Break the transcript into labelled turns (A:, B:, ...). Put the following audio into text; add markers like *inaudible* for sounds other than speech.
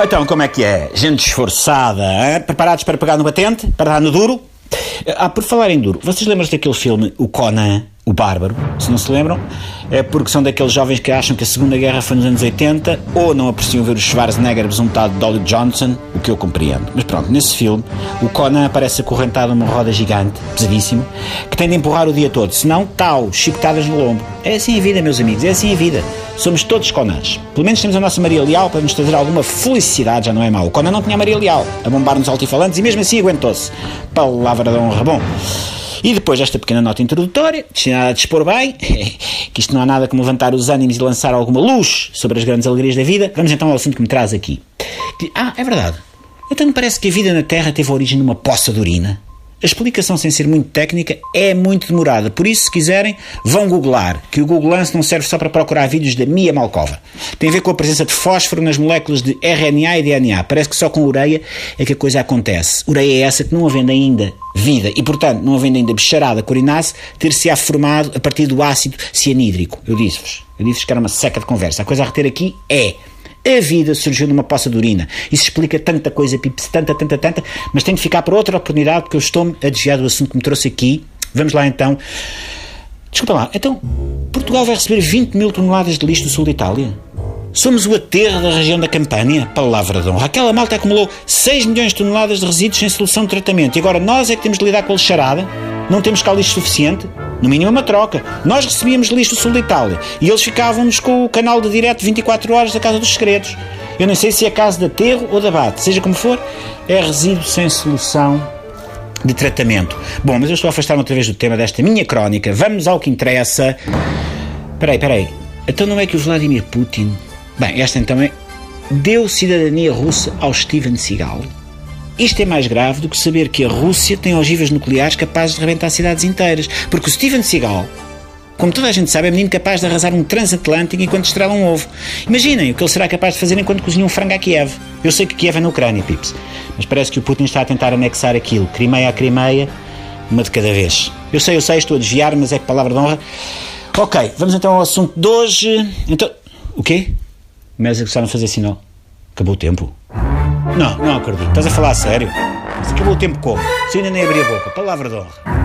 A: Então, como é que é? Gente esforçada, hein? preparados para pegar no batente? Para dar no duro? Ah, por falar em duro, vocês lembram-se daquele filme, O Conan, o Bárbaro? Se não se lembram, é porque são daqueles jovens que acham que a Segunda Guerra foi nos anos 80 ou não apreciam ver o Schwarzenegger besuntado de Dolly Johnson, o que eu compreendo. Mas pronto, nesse filme, o Conan aparece acorrentado numa roda gigante, pesadíssimo, que tem de empurrar o dia todo, senão, tal, chicotadas no lombo. É assim a vida, meus amigos, é assim a vida. Somos todos Conans. Pelo menos temos a nossa Maria Leal para nos trazer alguma felicidade, já não é mau. O Conan não tinha Maria Leal a bombar-nos altifalantes e mesmo assim aguentou-se. Palavra de honra. Bom. E depois desta pequena nota introdutória, destinada a dispor bem, *laughs* que isto não há nada como levantar os ânimos e lançar alguma luz sobre as grandes alegrias da vida, vamos então ao assunto que me traz aqui. Ah, é verdade. Então me parece que a vida na Terra teve origem numa poça de urina. A explicação, sem ser muito técnica, é muito demorada. Por isso, se quiserem, vão googlar, que o Google Lance não serve só para procurar vídeos da Mia Malkova. Tem a ver com a presença de fósforo nas moléculas de RNA e DNA. Parece que só com ureia é que a coisa acontece. Ureia é essa que não havendo ainda vida e, portanto, não havendo ainda bicharada corinácea, ter-se-á formado a partir do ácido cianídrico. Eu disse-vos. Eu disse-vos que era uma seca de conversa. A coisa a reter aqui é a vida surgiu numa poça de urina. Isso explica tanta coisa, pips, tanta, tanta, tanta, mas tenho de ficar para outra oportunidade porque eu estou-me a desviar do assunto que me trouxe aqui. Vamos lá então. Desculpa lá, então, Portugal vai receber 20 mil toneladas de lixo do sul da Itália? Somos o aterro da região da Campânia? Palavra de honra. Aquela malta acumulou 6 milhões de toneladas de resíduos sem solução de tratamento e agora nós é que temos de lidar com a lixarada? Não temos cá lixo suficiente? No mínimo uma troca. Nós recebíamos lixo do sul da Itália e eles ficavam-nos com o canal de direto 24 horas da Casa dos Segredos. Eu não sei se é casa de aterro ou de abate, seja como for, é resíduo sem solução de tratamento. Bom, mas eu estou a afastar-me outra vez do tema desta minha crónica. Vamos ao que interessa. Peraí, peraí. Então não é que o Vladimir Putin. Bem, esta então é. Deu cidadania russa ao Steven Seagal? Isto é mais grave do que saber que a Rússia tem ogivas nucleares capazes de rebentar cidades inteiras. Porque o Steven Seagal, como toda a gente sabe, é menino capaz de arrasar um transatlântico enquanto estrela um ovo. Imaginem o que ele será capaz de fazer enquanto cozinha um frango a Kiev. Eu sei que Kiev é na Ucrânia, Pips. Mas parece que o Putin está a tentar anexar aquilo, Crimeia a Crimeia, uma de cada vez. Eu sei, eu sei, estou a desviar, mas é que palavra de honra. Ok, vamos então ao assunto de hoje. Então, o quê? Mas gostaram de fazer sinal. Acabou o tempo. Não, não acredito. Estás a falar a sério? Mas acabou o tempo como? Se ainda nem abri a boca. Palavra de honra.